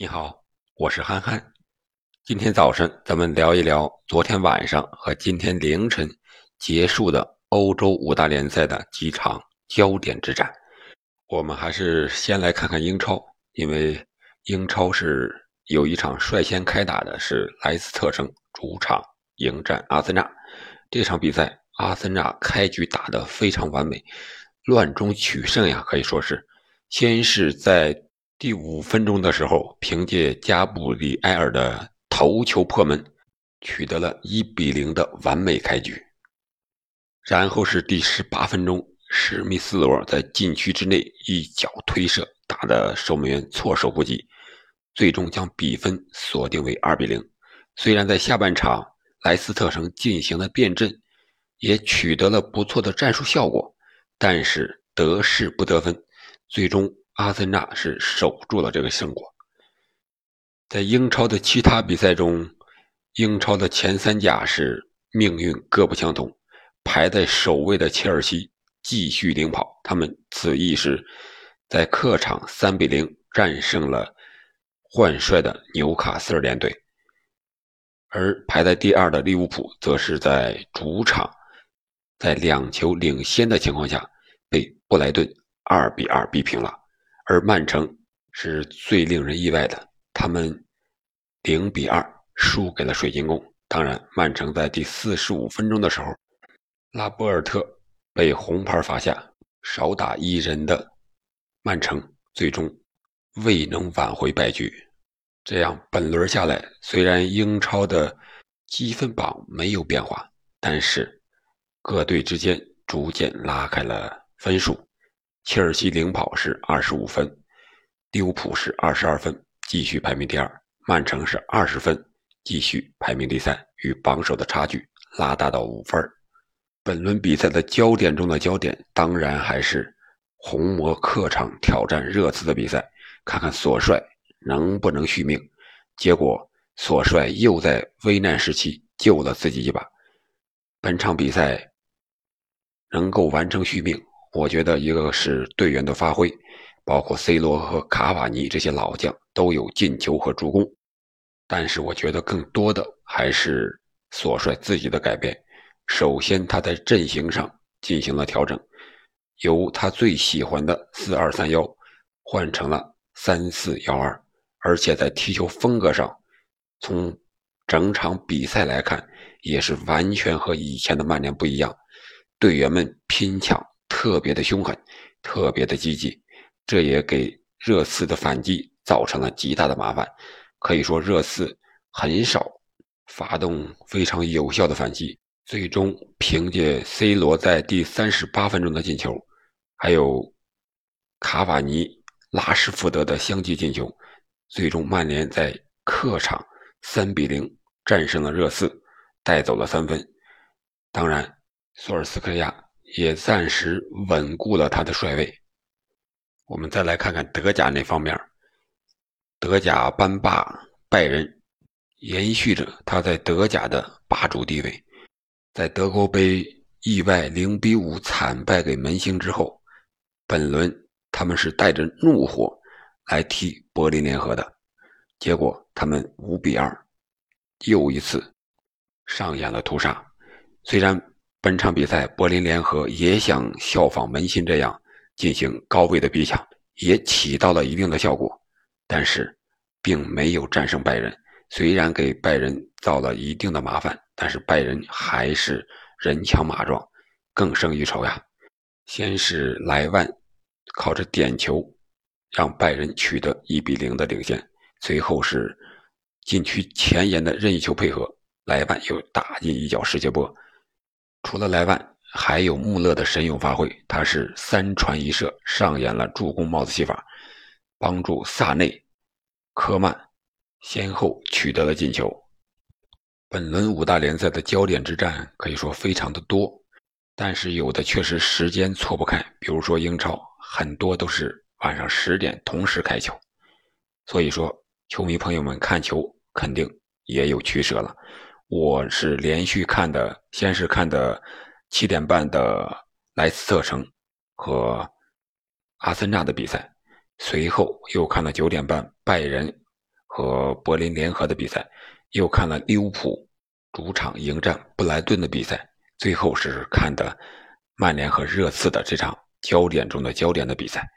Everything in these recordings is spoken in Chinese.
你好，我是憨憨。今天早晨，咱们聊一聊昨天晚上和今天凌晨结束的欧洲五大联赛的几场焦点之战。我们还是先来看看英超，因为英超是有一场率先开打的，是莱斯特城主场迎战阿森纳。这场比赛，阿森纳开局打得非常完美，乱中取胜呀，可以说是先是在。第五分钟的时候，凭借加布里埃尔的头球破门，取得了一比零的完美开局。然后是第十八分钟，史密斯罗在禁区之内一脚推射，打得守门员措手不及，最终将比分锁定为二比零。虽然在下半场莱斯特城进行了变阵，也取得了不错的战术效果，但是得势不得分，最终。阿森纳是守住了这个胜果。在英超的其他比赛中，英超的前三甲是命运各不相同。排在首位的切尔西继续领跑，他们此役是在客场三比零战胜了换帅的纽卡斯尔联队。而排在第二的利物浦，则是在主场在两球领先的情况下，被布莱顿二比二逼平了。而曼城是最令人意外的，他们零比二输给了水晶宫。当然，曼城在第四十五分钟的时候，拉波尔特被红牌罚下，少打一人的曼城最终未能挽回败局。这样，本轮下来，虽然英超的积分榜没有变化，但是各队之间逐渐拉开了分数。切尔西领跑是二十五分，利物浦是二十二分，继续排名第二；曼城是二十分，继续排名第三，与榜首的差距拉大到五分。本轮比赛的焦点中的焦点，当然还是红魔客场挑战热刺的比赛，看看索帅能不能续命。结果，索帅又在危难时期救了自己一把。本场比赛能够完成续命。我觉得一个是队员的发挥，包括 C 罗和卡瓦尼这些老将都有进球和助攻，但是我觉得更多的还是索帅自己的改变。首先，他在阵型上进行了调整，由他最喜欢的四二三幺换成了三四幺二，而且在踢球风格上，从整场比赛来看，也是完全和以前的曼联不一样，队员们拼抢。特别的凶狠，特别的积极，这也给热刺的反击造成了极大的麻烦。可以说，热刺很少发动非常有效的反击，最终凭借 C 罗在第三十八分钟的进球，还有卡瓦尼、拉什福德的相继进球，最终曼联在客场三比零战胜了热刺，带走了三分。当然，索尔斯克亚。也暂时稳固了他的帅位。我们再来看看德甲那方面，德甲班霸拜仁延续着他在德甲的霸主地位，在德国杯意外零比五惨败给门兴之后，本轮他们是带着怒火来踢柏林联合的，结果他们五比二又一次上演了屠杀，虽然。本场比赛，柏林联合也想效仿门兴这样进行高位的逼抢，也起到了一定的效果，但是并没有战胜拜仁。虽然给拜仁造了一定的麻烦，但是拜仁还是人强马壮，更胜一筹呀。先是莱万靠着点球让拜仁取得一比零的领先，随后是禁区前沿的任意球配合，莱万又打进一脚世界波。除了莱万，还有穆勒的神勇发挥，他是三传一射，上演了助攻帽子戏法，帮助萨内、科曼先后取得了进球。本轮五大联赛的焦点之战可以说非常的多，但是有的确实时间错不开，比如说英超很多都是晚上十点同时开球，所以说球迷朋友们看球肯定也有取舍了。我是连续看的，先是看的七点半的莱斯特城和阿森纳的比赛，随后又看了九点半拜仁和柏林联合的比赛，又看了利物浦主场迎战布莱顿的比赛，最后是看的曼联和热刺的这场焦点中的焦点的比赛。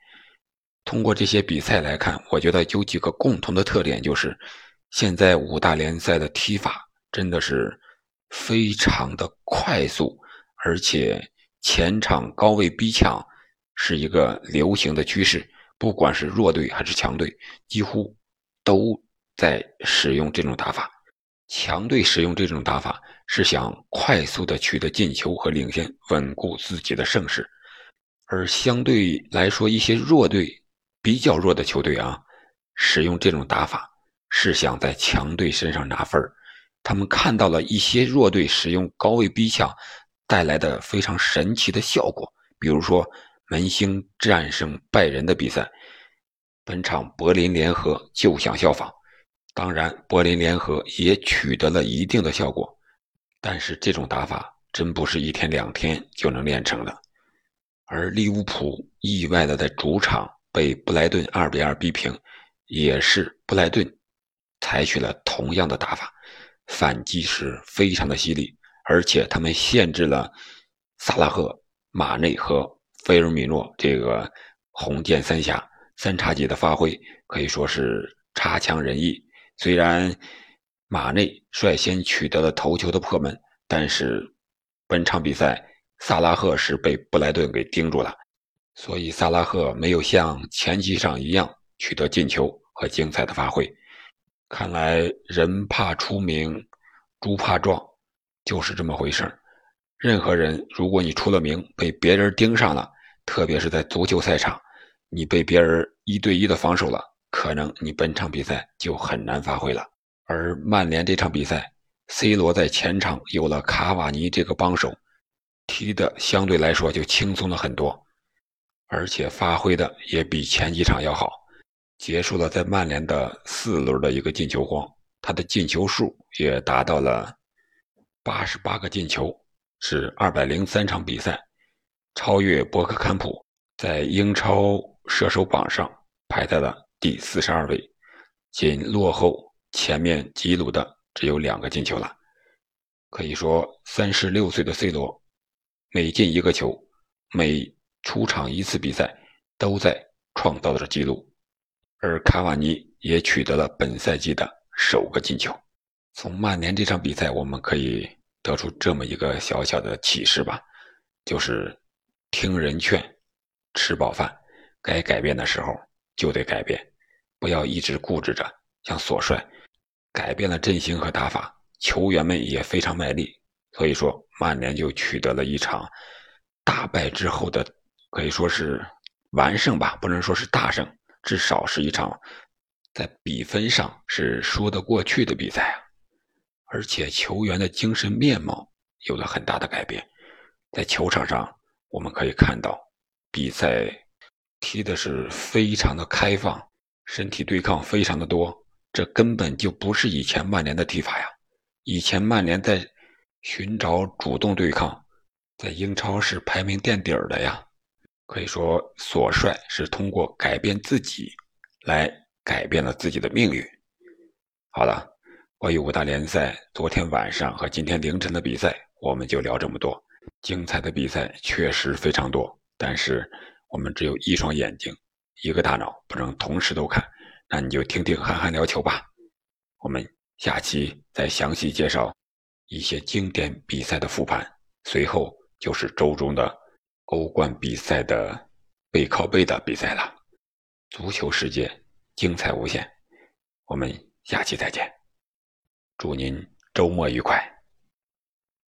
通过这些比赛来看，我觉得有几个共同的特点，就是现在五大联赛的踢法真的是非常的快速，而且前场高位逼抢是一个流行的趋势。不管是弱队还是强队，几乎都在使用这种打法。强队使用这种打法是想快速的取得进球和领先，稳固自己的胜势；而相对来说，一些弱队、比较弱的球队啊，使用这种打法是想在强队身上拿分儿他们看到了一些弱队使用高位逼抢带来的非常神奇的效果，比如说。门兴战胜拜仁的比赛，本场柏林联合就想效仿。当然，柏林联合也取得了一定的效果，但是这种打法真不是一天两天就能练成的。而利物浦意外的在主场被布莱顿二比二逼平，也是布莱顿采取了同样的打法，反击是非常的犀利，而且他们限制了萨拉赫、马内和。菲尔米诺这个红箭三侠三叉戟的发挥可以说是差强人意。虽然马内率先取得了头球的破门，但是本场比赛萨拉赫是被布莱顿给盯住了，所以萨拉赫没有像前几场一样取得进球和精彩的发挥。看来人怕出名，猪怕壮，就是这么回事儿任何人，如果你出了名，被别人盯上了，特别是在足球赛场，你被别人一对一的防守了，可能你本场比赛就很难发挥了。而曼联这场比赛，C 罗在前场有了卡瓦尼这个帮手，踢的相对来说就轻松了很多，而且发挥的也比前几场要好，结束了在曼联的四轮的一个进球荒，他的进球数也达到了八十八个进球。是二百零三场比赛，超越博克坎普，在英超射手榜上排在了第四十二位，仅落后前面吉鲁的只有两个进球了。可以说，三十六岁的 C 罗，每进一个球，每出场一次比赛，都在创造着纪录。而卡瓦尼也取得了本赛季的首个进球。从曼联这场比赛，我们可以。得出这么一个小小的启示吧，就是听人劝，吃饱饭，该改变的时候就得改变，不要一直固执着。像索帅改变了阵型和打法，球员们也非常卖力，所以说曼联就取得了一场大败之后的可以说是完胜吧，不能说是大胜，至少是一场在比分上是说得过去的比赛啊。而且球员的精神面貌有了很大的改变，在球场上我们可以看到，比赛踢的是非常的开放，身体对抗非常的多，这根本就不是以前曼联的踢法呀。以前曼联在寻找主动对抗，在英超是排名垫底儿的呀。可以说，索帅是通过改变自己来改变了自己的命运。好了。关于五大联赛昨天晚上和今天凌晨的比赛，我们就聊这么多。精彩的比赛确实非常多，但是我们只有一双眼睛，一个大脑，不能同时都看。那你就听听憨憨聊球吧。我们下期再详细介绍一些经典比赛的复盘，随后就是周中的欧冠比赛的背靠背的比赛了。足球世界精彩无限，我们下期再见。祝您周末愉快。